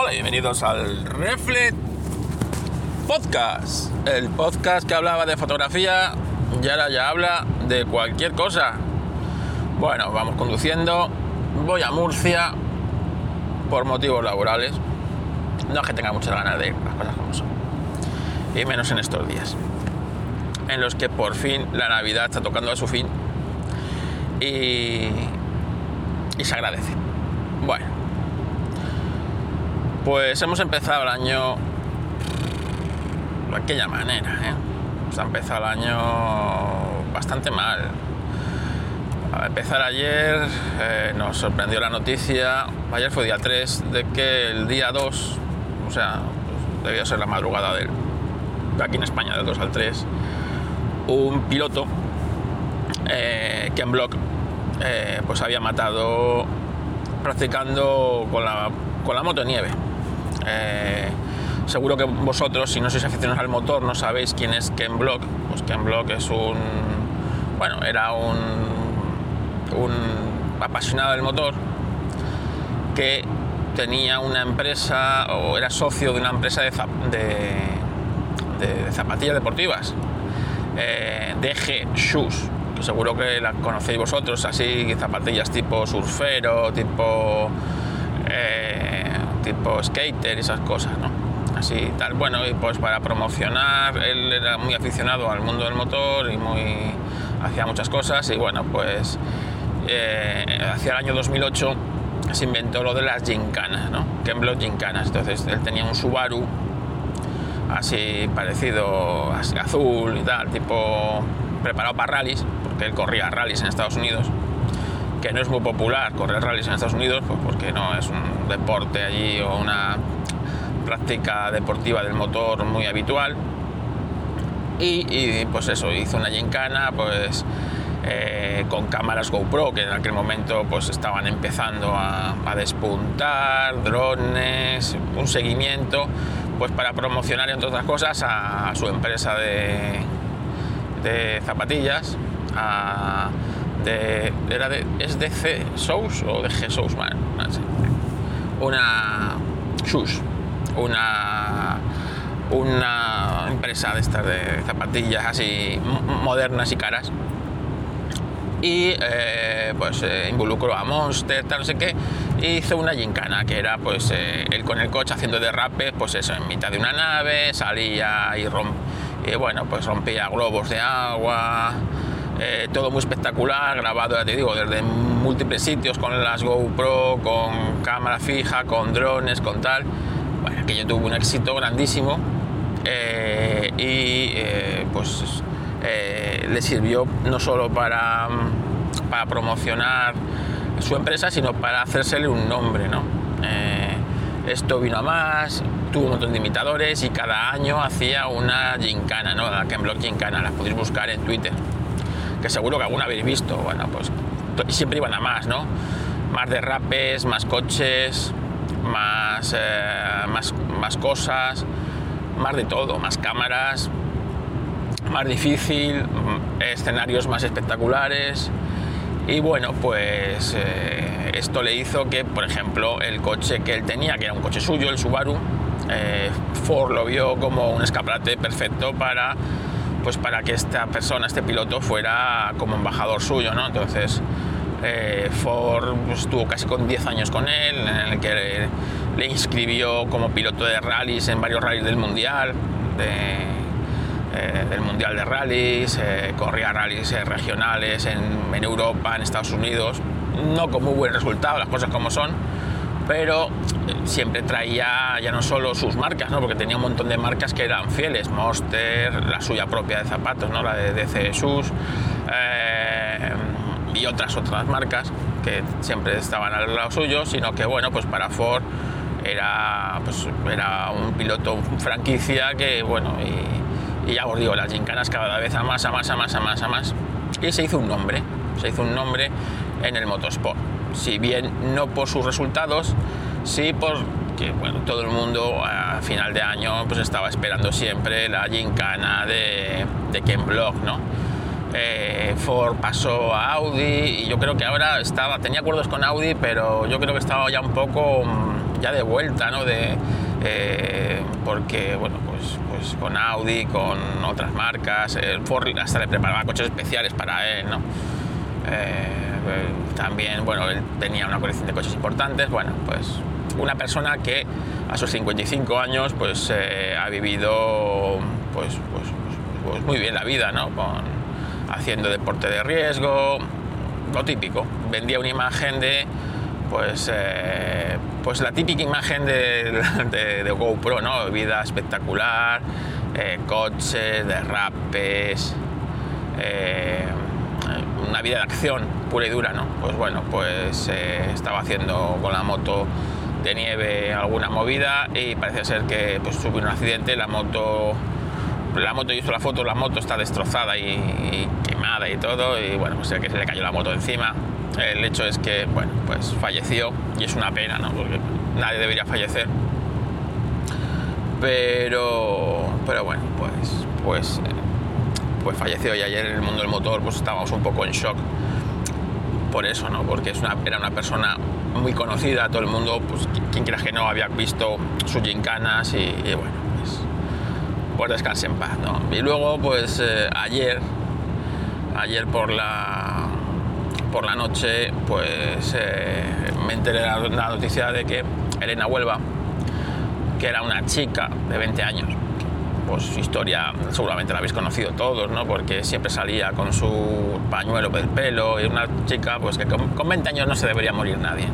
Hola bienvenidos al Reflet Podcast, el podcast que hablaba de fotografía y ahora ya habla de cualquier cosa. Bueno, vamos conduciendo, voy a Murcia por motivos laborales. No es que tenga muchas ganas de ir, las cosas como son. Y menos en estos días, en los que por fin la Navidad está tocando a su fin y, y se agradece. Bueno, pues hemos empezado el año de aquella manera, ¿eh? Se ha empezado el año bastante mal. Al empezar ayer eh, nos sorprendió la noticia, ayer fue día 3, de que el día 2, o sea, pues, debía ser la madrugada del, de aquí en España, del 2 al 3, un piloto eh, que en blog eh, pues había matado practicando con la, con la moto nieve. Eh, seguro que vosotros, si no sois aficionados al motor, no sabéis quién es Ken Block. Pues Ken Block es un. Bueno, era un. apasionado del motor que tenía una empresa o era socio de una empresa de, de, de zapatillas deportivas, eh, DG Shoes, que seguro que la conocéis vosotros, así zapatillas tipo surfero, tipo eh, tipo skater esas cosas, ¿no? Así tal. Bueno, y pues para promocionar, él era muy aficionado al mundo del motor y muy hacía muchas cosas y bueno, pues eh, hacia el año 2008 se inventó lo de las gincanas, ¿no? Kemblock gincanas. Entonces él tenía un Subaru así parecido, así azul y tal, tipo preparado para rallies, porque él corría rallies en Estados Unidos que no es muy popular correr rallies en Estados Unidos, pues porque no es un deporte allí o una práctica deportiva del motor muy habitual. Y, pues eso, hizo una gincana pues eh, con cámaras GoPro que en aquel momento pues estaban empezando a, despuntar, drones, un seguimiento, pues para promocionar entre otras cosas a, su empresa de, de zapatillas, a, era de, ¿es de C Sous o de G Sous? No. Una Shoes, una, una empresa de estas de zapatillas así modernas y caras. Y eh, pues eh, involucró a Monster, tal, no sé qué, y hizo una gincana que era pues eh, él con el coche haciendo derrapes, pues eso, en mitad de una nave, salía y, romp, y bueno, pues rompía globos de agua, eh, todo muy espectacular, grabado, ya te digo, desde múltiples sitios con las GoPro, con cámara fija, con drones, con tal. Bueno, aquello tuvo un éxito grandísimo eh, y eh, pues le sirvió no solo para, para promocionar su empresa, sino para hacérsele un nombre, ¿no? esto vino a más, tuvo un montón de imitadores y cada año hacía una gincana, ¿no? La Kenblock Gincana, la podéis buscar en Twitter que seguro que alguna habéis visto. Bueno, pues siempre iban a más, ¿no? Más derrapes, más coches, más, eh, más, más cosas, más de todo, más cámaras, más difícil, escenarios más espectaculares. Y bueno, pues eh, esto le hizo que, por ejemplo, el coche que él tenía, que era un coche suyo, el Subaru, eh, Ford lo vio como un escaparate perfecto para pues para que esta persona, este piloto, fuera como embajador suyo, ¿no? Entonces, eh, Ford estuvo casi con 10 años con él, en el que le, inscribió como piloto de rallies en varios rallies del Mundial, eh, del Mundial de Rallies, eh, corría rallies regionales en, en Europa, en Estados Unidos, no con muy buen resultado, las cosas como son, pero siempre traía ya no solo sus marcas, ¿no? porque tenía un montón de marcas que eran fieles, Monster, la suya propia de zapatos, ¿no? la de DC Shoes, eh, y otras otras marcas que siempre estaban al lado suyo, sino que bueno, pues para Ford era, pues, era un piloto franquicia que bueno, y, ya os digo, las gincanas cada vez a más, a más, a más, a más, a más, y se hizo un nombre, se hizo un nombre en el motorsport si bien no por sus resultados, sí porque bueno, todo el mundo a final de año pues estaba esperando siempre la gincana de, de Ken Block, ¿no? Eh, Ford pasó a Audi y yo creo que ahora estaba, tenía acuerdos con Audi, pero yo creo que estaba ya un poco, ya de vuelta, ¿no? De, eh, porque, bueno, pues, pues con Audi, con otras marcas, el Ford hasta le preparaba coches especiales para él, ¿no? También, bueno, él tenía una colección de coches importantes, bueno, pues una persona que a sus 55 años pues ha vivido pues, pues, pues, muy bien la vida, ¿no? haciendo deporte de riesgo, lo típico. Vendía una imagen de, pues, eh, pues la típica imagen de, de, GoPro, ¿no? Vida espectacular, eh, coches, derrapes, eh, una vida de acción pura y dura, ¿no? Pues bueno, pues estaba haciendo con la moto de nieve alguna movida y parece ser que pues un accidente, la moto la moto, yo hizo la foto, la moto está destrozada y, quemada y todo, y bueno, pues sé que se le cayó la moto encima. El hecho es que, bueno, pues falleció y es una pena, ¿no? Porque nadie debería fallecer. Pero, pero bueno, pues, pues, pues falleció y ayer en el mundo del motor pues estábamos un poco en shock por eso, ¿no? Porque es una, era una persona muy conocida, todo el mundo, pues quien quiera que no, había visto sus gincanas y bueno, pues descanse en paz. Y luego, pues eh, ayer, ayer por la, por la noche, pues eh, me enteré de la, noticia de que Elena Huelva, que era una chica de 20 años, pues su historia seguramente la habéis conocido todos, ¿no? Porque siempre salía con su pañuelo del pelo y una chica pues que con, con 20 años no se debería morir nadie.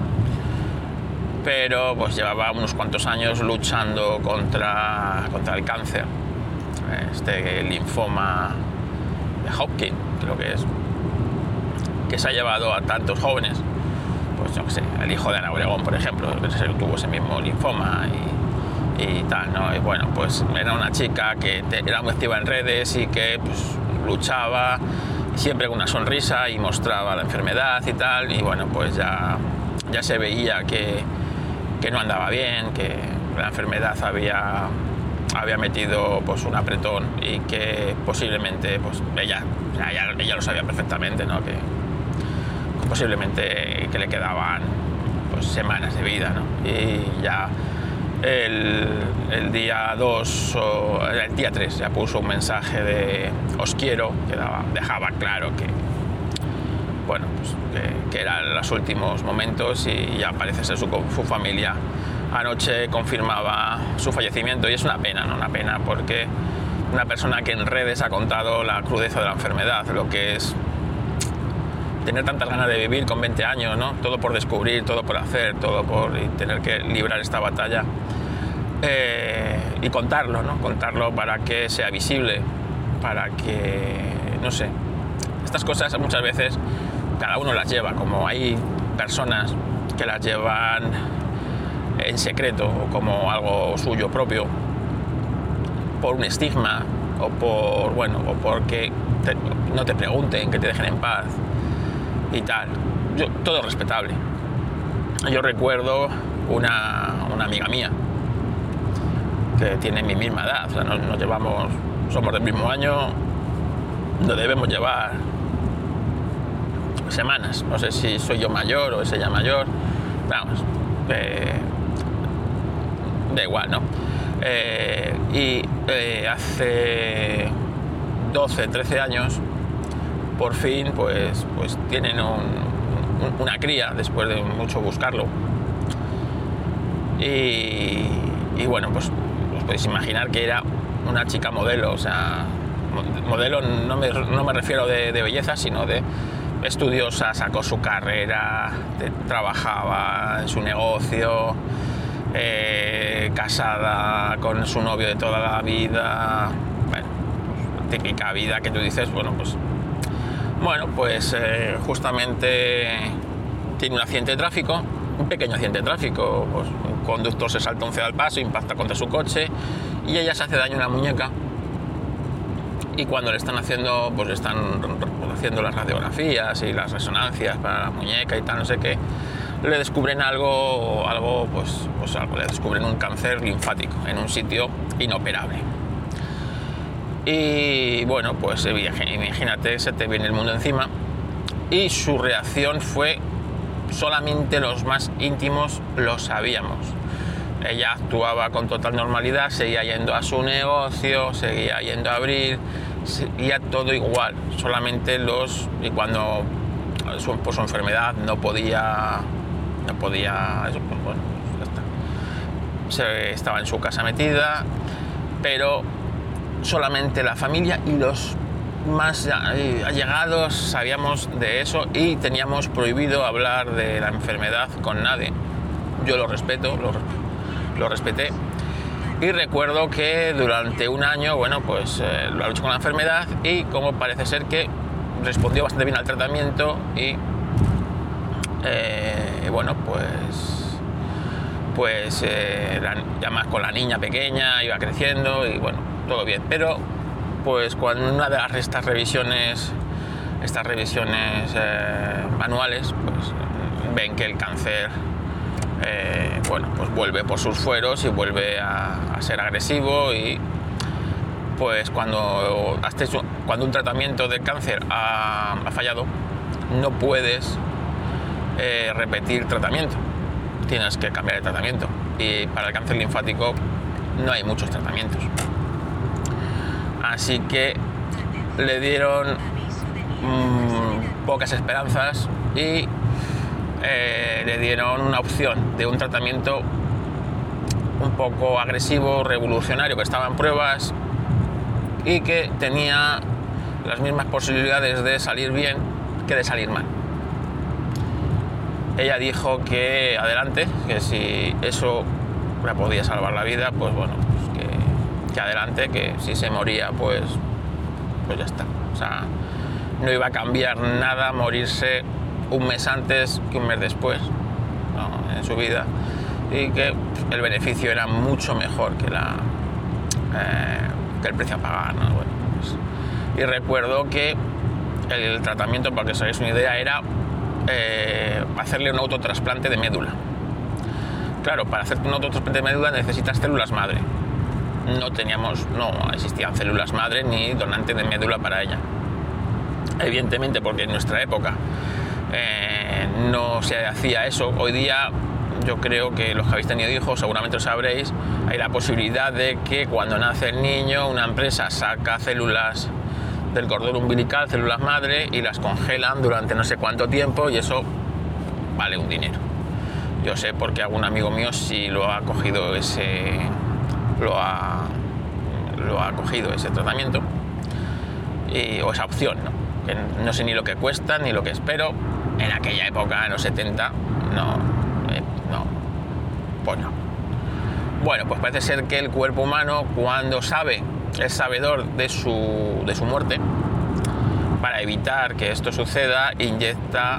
Pero pues llevaba unos cuantos años luchando contra, contra el cáncer este linfoma de Hopkins, creo que es, que se ha llevado a tantos jóvenes, pues yo qué sé, el hijo de Ana Obregón, por ejemplo, que tuvo ese mismo linfoma y, tal, ¿no? Y bueno, pues era una chica que era muy activa en redes y que pues, luchaba siempre con una sonrisa y mostraba la enfermedad y tal, y bueno, pues ya, ya se veía que, que no andaba bien, que la enfermedad había había metido pues un apretón y que posiblemente pues ella, ella, lo sabía perfectamente ¿no? que, posiblemente que le quedaban pues, semanas de vida ¿no? y ya el, día 2 o el día 3 ya puso un mensaje de os quiero que dejaba claro que bueno pues, que, eran los últimos momentos y ya parece ser su, su familia anoche confirmaba su fallecimiento y es una pena, ¿no? Una pena porque una persona que en redes ha contado la crudeza de la enfermedad, lo que es tener tantas ganas de vivir con 20 años, ¿no? Todo por descubrir, todo por hacer, todo por tener que librar esta batalla eh, y contarlo, ¿no? Contarlo para que sea visible, para que, no sé, estas cosas muchas veces cada uno las lleva, como hay personas que las llevan en secreto o como algo suyo propio por un estigma o por bueno o porque no te pregunten que te dejen en paz y tal. Yo, todo respetable. Yo recuerdo una, una, amiga mía que tiene mi misma edad o sea, nos, llevamos somos del mismo año no debemos llevar semanas. No sé si soy yo mayor o es ella mayor. Vamos eh, da igual, ¿no? Eh, y eh, hace 12, 13 años, por fin, pues, pues tienen una cría después de mucho buscarlo. Y, bueno, pues os podéis imaginar que era una chica modelo, o sea, modelo no me, no me refiero de, belleza, sino de estudiosa, sacó su carrera, trabajaba en su negocio, eh, casada con su novio de toda la vida, bueno, típica vida que tú dices, bueno, pues, bueno, pues eh, justamente tiene un accidente de tráfico, un pequeño accidente de tráfico, pues un conductor se salta un cero al paso, impacta contra su coche y ella se hace daño en la muñeca y cuando le están haciendo, pues le están haciendo las radiografías y las resonancias para la muñeca y tal, no sé qué, le descubren algo, algo, pues, pues algo, le descubren un cáncer linfático en un sitio inoperable. Y bueno, pues imagínate, se te viene el mundo encima. Y su reacción fue, solamente los más íntimos lo sabíamos. ella actuaba con total normalidad, seguía yendo a su negocio, seguía yendo a abrir, seguía todo igual, solamente los y cuando por su enfermedad no podía no podía pues bueno, pues Se, estaba en su casa metida, pero solamente la familia y los más allegados sabíamos de eso y teníamos prohibido hablar de la enfermedad con nadie. Yo lo respeto, lo, respeté. Y recuerdo que durante un año, bueno, pues eh, lo luchado con la enfermedad y como parece ser que respondió bastante bien al tratamiento y eh, bueno, pues pues eh, ya más con la niña pequeña iba creciendo y bueno, todo bien. Pero pues cuando una de estas revisiones, estas revisiones eh, pues ven que el cáncer eh, bueno, pues vuelve por sus fueros y vuelve a, ser agresivo y pues cuando, cuando un tratamiento de cáncer ha, fallado, no puedes eh, repetir tratamiento, tienes que cambiar de tratamiento y para el cáncer linfático no hay muchos tratamientos. Así que le dieron mm, pocas esperanzas y eh, le dieron una opción de un tratamiento un poco agresivo, revolucionario, que estaba en pruebas y que tenía las mismas posibilidades de salir bien que de salir mal. Ella dijo que adelante, que si eso le podía salvar la vida, pues bueno, que adelante, que si se moría, pues, pues ya está. O sea, no iba a cambiar nada morirse un mes antes que un mes después en su vida y que el beneficio era mucho mejor que, la, eh, que el precio a pagar. Pues, y recuerdo que el tratamiento, para que os hagáis una idea, era eh, hacerle un autotrasplante de médula. Claro, para hacerte un autotrasplante de médula necesitas células madre no teníamos, no existían células madre ni donante de médula para ella. Evidentemente, porque en nuestra época eh, no se hacía eso. Hoy día yo creo que los que habéis tenido hijos seguramente lo sabréis, hay la posibilidad de que cuando nace el niño una empresa saca células del cordón umbilical, células madre, y las congelan durante no sé cuánto tiempo y eso vale un dinero. Yo sé porque algún amigo mío sí lo ha cogido ese, lo ha, lo ha cogido ese tratamiento o esa opción, ¿no? Que no sé ni lo que cuesta ni lo que espero. En aquella época, en los 70, no, eh, no, pues no. Bueno, pues parece ser que el cuerpo humano, cuando sabe, es sabedor de su, de su muerte, para evitar que esto suceda, inyecta,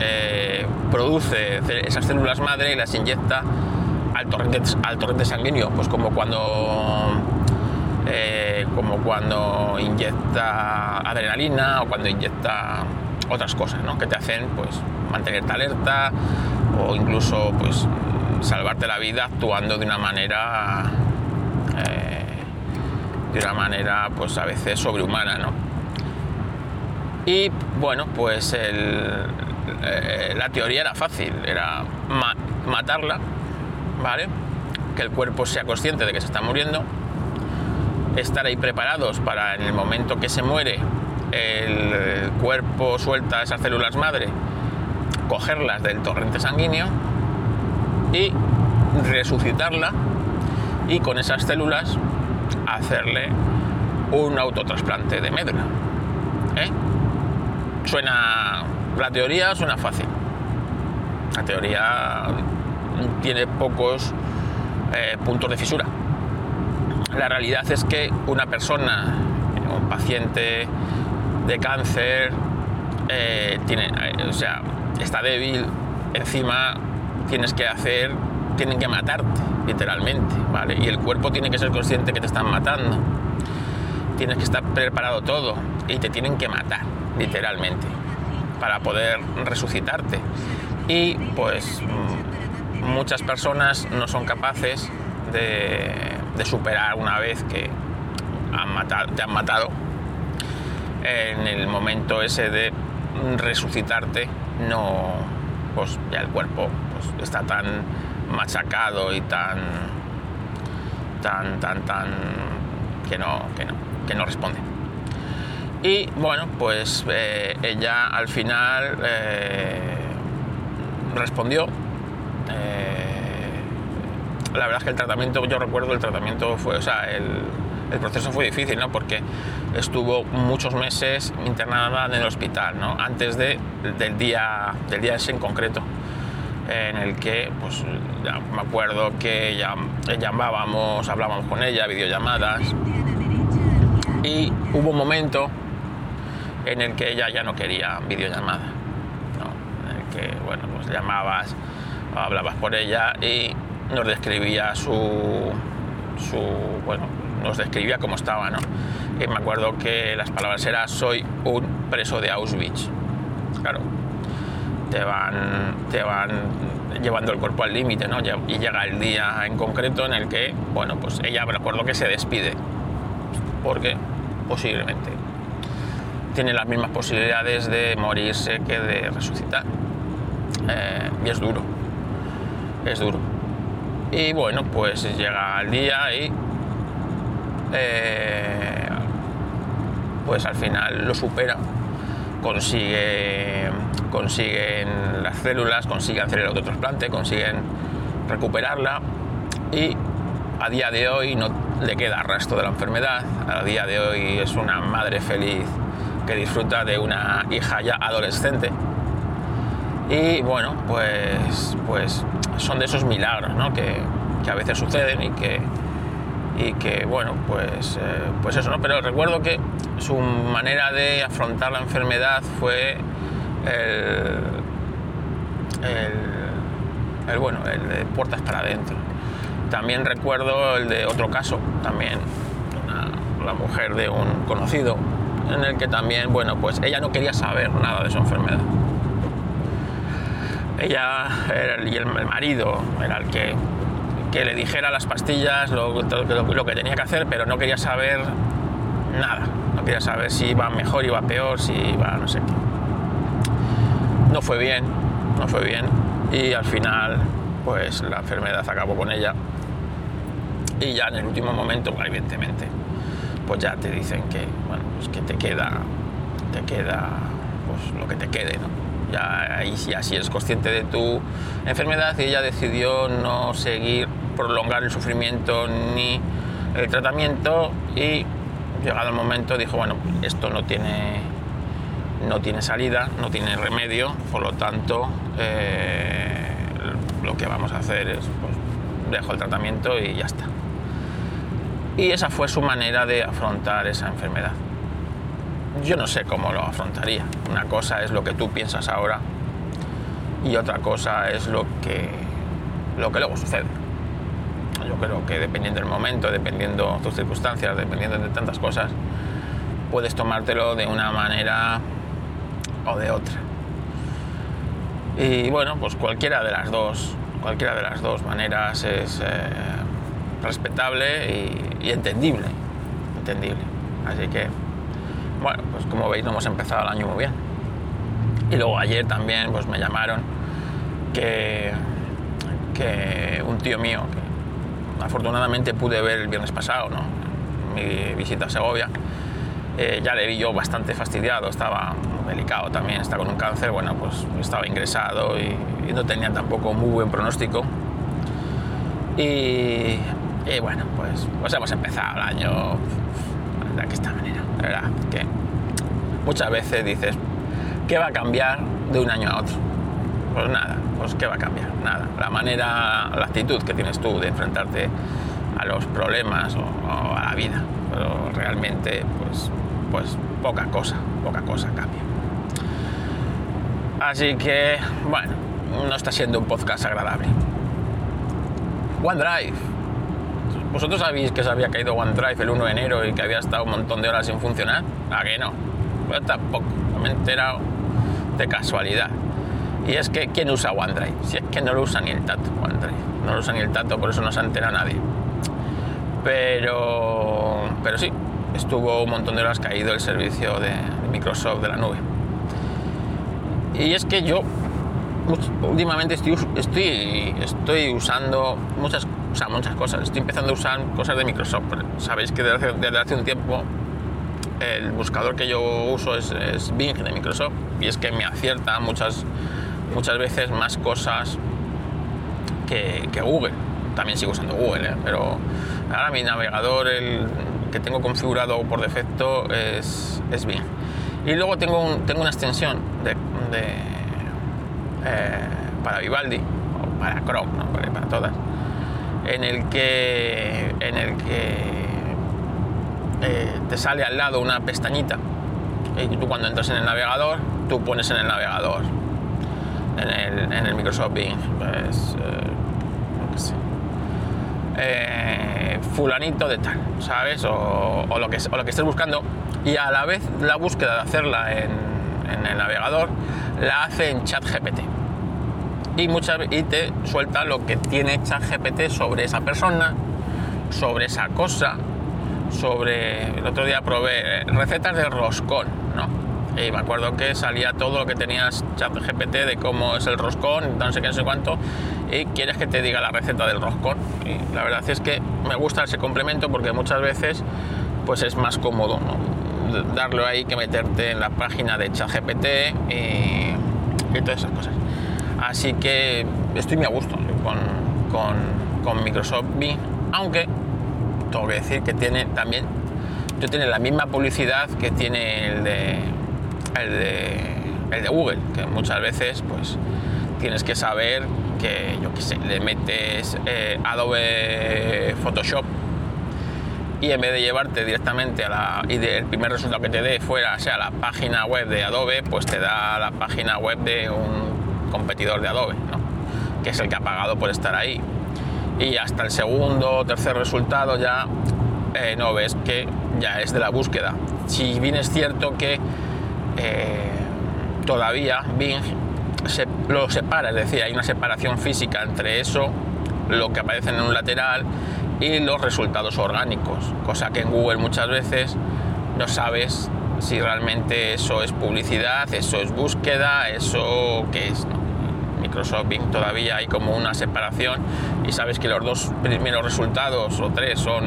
eh, produce esas células madre y las inyecta al torrente, sanguíneo, pues como cuando eh, como cuando inyecta adrenalina o cuando inyecta otras cosas ¿no? que te hacen pues mantenerte alerta o incluso pues salvarte la vida actuando de una manera eh, de una manera pues a veces sobrehumana ¿no? y bueno pues eh, la teoría era fácil era matarla ¿vale? Que el cuerpo sea consciente de que se está muriendo, estar ahí preparados para en el momento que se muere el cuerpo suelta esas células madre, cogerlas del torrente sanguíneo y resucitarla y con esas células hacerle un autotrasplante de médula. ¿eh? Suena, la teoría suena fácil. La teoría tiene pocos eh, puntos de fisura. La realidad es que una persona, un paciente de cáncer, eh, tiene, eh, o sea, está débil, encima tienes que hacer, tienen que matarte, literalmente, ¿vale? Y el cuerpo tiene que ser consciente que te están matando. Tienes que estar preparado todo y te tienen que matar, literalmente, para poder resucitarte. Y pues muchas personas no son capaces de, superar una vez que te han matado. En el momento ese de resucitarte, no, pues ya el cuerpo pues, está tan machacado y tan, tan, tan, tan, que no, que no, que no responde. Y bueno, pues eh, ella al final eh, respondió. La verdad es que el tratamiento, yo recuerdo el tratamiento fue, o sea, el, el proceso fue difícil, ¿no? Porque estuvo muchos meses internada en el hospital, ¿no? Antes de, del, día, del día ese en concreto, en el que, pues, ya me acuerdo que ya, llamábamos, hablábamos con ella, videollamadas, y hubo un momento en el que ella ya no quería videollamada, ¿no? En el que, bueno, pues llamabas, hablabas por ella y nos describía su, su bueno, nos describía cómo estaba, ¿no? Y me acuerdo que las palabras eran soy un preso de Auschwitz. Claro, te van, te van llevando el cuerpo al límite, ¿no? Y llega el día en concreto en el que, bueno, pues ella me acuerdo que se despide. Porque posiblemente tiene las mismas posibilidades de morirse que de resucitar. Eh, y es duro, es duro. Y bueno, pues llega el día y eh, pues al final lo supera, consigue, consiguen las células, consiguen hacer el autotrasplante, consiguen recuperarla y a día de hoy no le queda rastro de la enfermedad, a día de hoy es una madre feliz que disfruta de una hija ya adolescente. Y bueno, pues, pues son de esos milagros que, que a veces suceden y que, y que bueno pues eh, pues eso no pero recuerdo que su manera de afrontar la enfermedad fue el, el, bueno el de puertas para adentro. También recuerdo el de otro caso también la mujer de un conocido en el que también bueno pues ella no quería saber nada de su enfermedad ella era, y el marido era el que que le dijera las pastillas lo, que tenía que hacer, pero no quería saber nada. No quería saber si iba mejor, iba peor, si iba no sé qué. No fue bien, no fue bien. Y al final, pues la enfermedad acabó con ella. Y ya en el último momento, evidentemente, pues ya te dicen que, bueno, pues que te queda, te queda, pues lo que te quede, ¿no? Ya ahí si es consciente de tu enfermedad y ella decidió no seguir prolongar el sufrimiento ni el tratamiento y llegado el momento dijo, bueno, esto no tiene, no tiene salida, no tiene remedio, por lo tanto eh, lo que vamos a hacer es, pues, dejo el tratamiento y ya está. Y esa fue su manera de afrontar esa enfermedad. Yo no sé cómo lo afrontaría. Una cosa es lo que tú piensas ahora y otra cosa es lo que, lo que luego sucede yo creo que dependiendo del momento, dependiendo de tus circunstancias, dependiendo de tantas cosas, puedes tomártelo de una manera o de otra. Y bueno, pues cualquiera de las dos, cualquiera de las dos maneras es eh, respetable y, entendible, entendible. Así que, bueno, pues como veis no hemos empezado el año muy bien. Y luego ayer también pues me llamaron que, que un tío mío, afortunadamente pude ver el viernes pasado, ¿no? mi visita a Segovia. Eh, ya le vi yo bastante fastidiado, estaba delicado también, está con un cáncer, bueno, pues estaba ingresado y, no tenía tampoco muy buen pronóstico. Y, bueno, pues, pues, hemos empezado el año de esta manera, verdad, que muchas veces dices, ¿qué va a cambiar de un año a otro? Pues nada, pues ¿qué va a cambiar? Nada. La manera, la actitud que tienes tú de enfrentarte a los problemas o, a la vida. Pero realmente, pues, pues poca cosa, poca cosa cambia. Así que, bueno, no está siendo un podcast agradable. OneDrive. ¿Vosotros sabéis que se había caído OneDrive el 1 de enero y que había estado un montón de horas sin funcionar? ¿A qué no? Pues tampoco, me he enterado de casualidad. Y es que, ¿quién usa OneDrive? Si es que no lo usa ni el tato, OneDrive. No lo usa ni el tato, por eso no se entera nadie. Pero, pero sí, estuvo un montón de horas caído el servicio de, Microsoft de la nube. Y es que yo últimamente estoy, estoy, estoy usando muchas, o sea, muchas cosas. Estoy empezando a usar cosas de Microsoft. Sabéis que desde, desde hace un tiempo el buscador que yo uso es, Bing de Microsoft y es que me acierta muchas, muchas veces más cosas que, Google. También sigo usando Google, ¿eh? pero ahora mi navegador el que tengo configurado por defecto es, es Bing. Y luego tengo, tengo una extensión de, eh, para Vivaldi o para Chrome, para, para todas, en el que, en el que eh, te sale al lado una pestañita y tú cuando entras en el navegador, tú pones en el navegador, en el, Microsoft Bing, pues, eh, eh, fulanito de tal, ¿sabes? O, lo que, o lo que estés buscando. Y a la vez la búsqueda de hacerla en, en el navegador la hace en ChatGPT. Y, muchas, y te suelta lo que tiene ChatGPT sobre esa persona, sobre esa cosa, sobre, el otro día probé recetas de roscón, ¿no? Y me acuerdo que salía todo lo que tenías chat GPT de cómo es el roscón, no sé qué, no sé cuánto, y quieres que te diga la receta del roscón. Y la verdad es que me gusta ese complemento porque muchas veces pues es más cómodo ¿no? darlo ahí que meterte en la página de ChatGPT y todas esas cosas. Así que estoy muy a gusto con, con, Microsoft Bing, aunque tengo que decir que tiene también, tiene la misma publicidad que tiene el de, el de, de Google, que muchas veces pues tienes que saber que, yo qué sé, le metes eh, Adobe Photoshop y en vez de llevarte directamente a la y el primer resultado que te dé fuera sea la página web de Adobe pues te da la página web de un competidor de Adobe que es el que ha pagado por estar ahí y hasta el segundo o tercer resultado ya eh, no ves que ya es de la búsqueda. Si bien es cierto que eh, todavía Bing lo separa, es decir, hay una separación física entre eso, lo que aparece en un lateral y los resultados orgánicos, cosa que en Google muchas veces no sabes si realmente eso es publicidad, eso es búsqueda, eso qué es. Microsoft Bing todavía hay como una separación y sabes que los dos primeros resultados o tres son,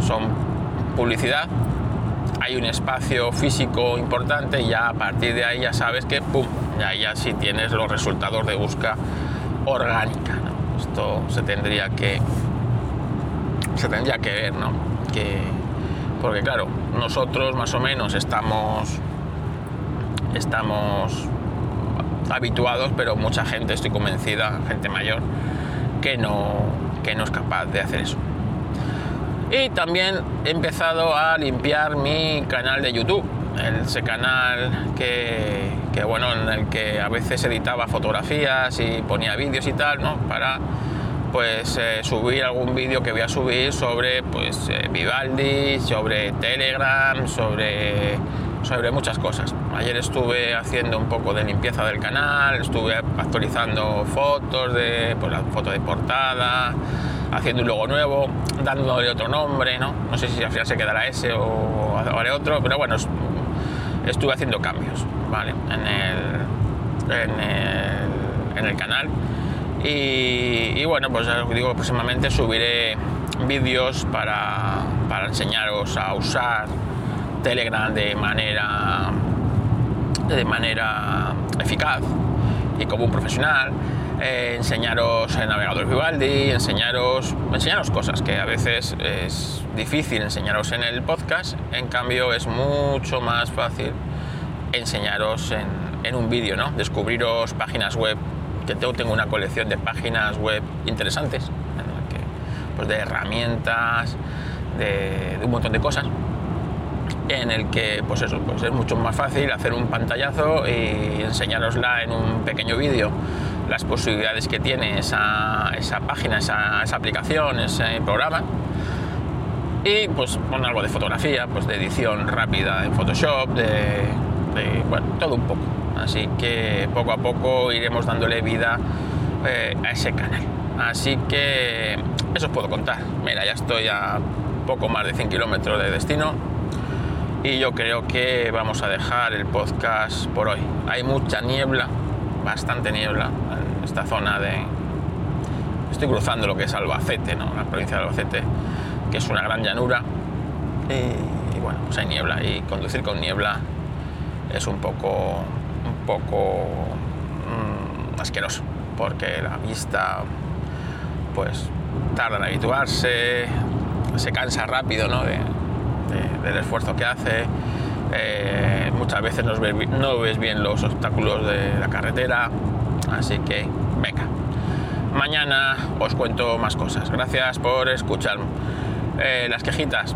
son publicidad. Hay un espacio físico importante y ya a partir de ahí ya sabes que ¡pum! Ya, ya sí tienes los resultados de busca orgánica. Esto se tendría que se tendría que ver, ¿no? Que, porque claro, nosotros más o menos estamos estamos habituados, pero mucha gente, estoy convencida, gente mayor, que no, que no es capaz de hacer eso. Y también he empezado a limpiar mi canal de YouTube, ese canal que, que, bueno, en el que a veces editaba fotografías y ponía vídeos y tal, ¿no? Para pues eh, subir algún vídeo que voy a subir sobre pues eh, Vivaldi, sobre Telegram, sobre sobre muchas cosas. Ayer estuve haciendo un poco de limpieza del canal, estuve actualizando fotos de pues, la foto de portada, haciendo un logo nuevo, dándole otro nombre, ¿no? No sé si al final se quedará ese o haré otro, pero bueno, estuve haciendo cambios, ¿vale? En el, en el, en el canal. Y, bueno, pues os digo, próximamente subiré vídeos para, para enseñaros a usar Telegram de manera, de manera eficaz y como un profesional, eh, enseñaros el navegador Vivaldi, enseñaros, enseñaros cosas que a veces es difícil enseñaros en el podcast, en cambio es mucho más fácil enseñaros en, en un vídeo, ¿no? descubriros páginas web, que tengo, una colección de páginas web interesantes, pues de herramientas, de, de un montón de cosas en el que pues eso, pues es mucho más fácil hacer un pantallazo y enseñarosla en un pequeño vídeo las posibilidades que tiene esa, esa página, esa, esa, aplicación, ese programa y pues con algo de fotografía, pues de edición rápida en Photoshop, de, bueno, todo un poco. Así que poco a poco iremos dándole vida eh, a ese canal. Así que eso os puedo contar. Mira, ya estoy a poco más de 100 kilómetros de destino y yo creo que vamos a dejar el podcast por hoy. Hay mucha niebla bastante niebla en esta zona de... Estoy cruzando lo que es Albacete, ¿no? la provincia de Albacete, que es una gran llanura. Y, bueno, pues hay niebla y conducir con niebla es un poco, un poco mm, asqueroso, porque la vista pues tarda en habituarse, se cansa rápido ¿no? Del esfuerzo que hace. Eh, muchas veces no ves, bien los obstáculos de la carretera, así que venga. Mañana os cuento más cosas. Gracias por escuchar. Eh, las quejitas,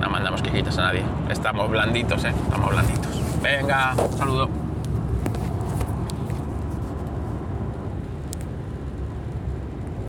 no mandamos quejitas a nadie. Estamos blanditos, ¿eh? Estamos blanditos. Venga, saludo.